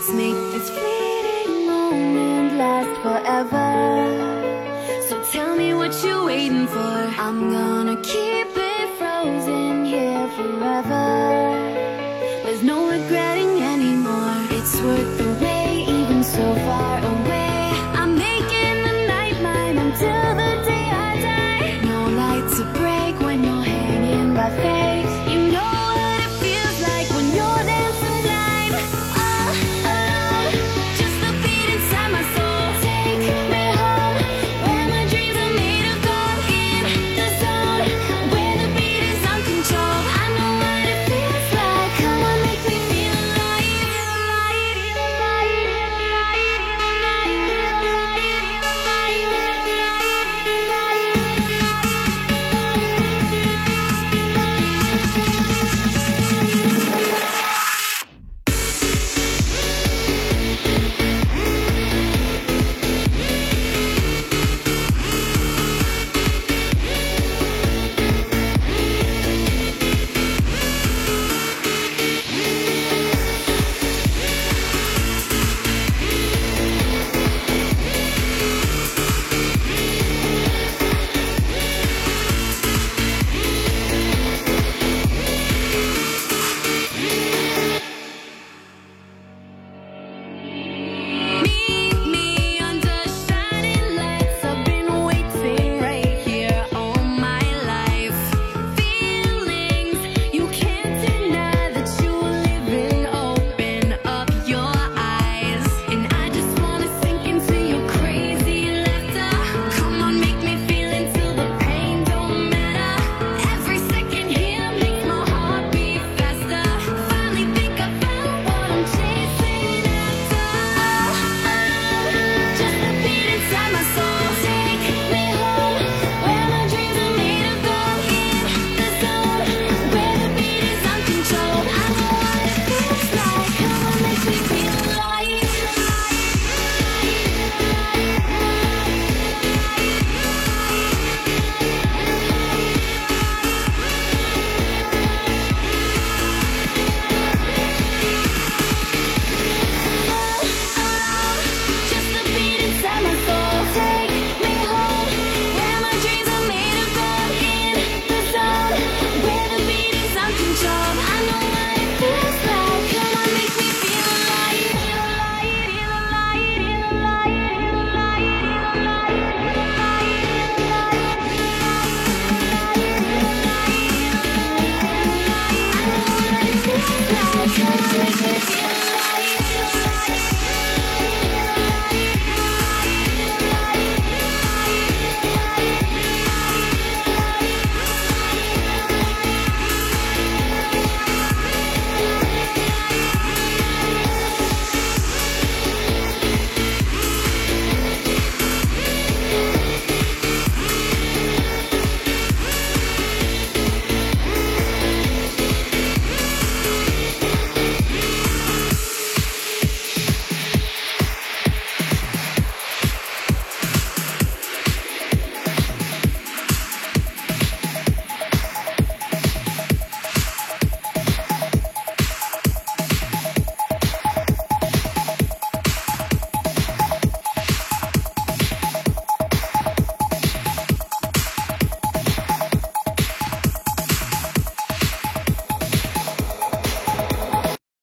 Let's make this fleeting moment last forever. So tell me what you're waiting for. I'm gonna keep it frozen here forever. There's no regretting anymore. It's worth the wait, even so far away. I'm making the night mine until the day I die. No light to break when you're hanging by faith.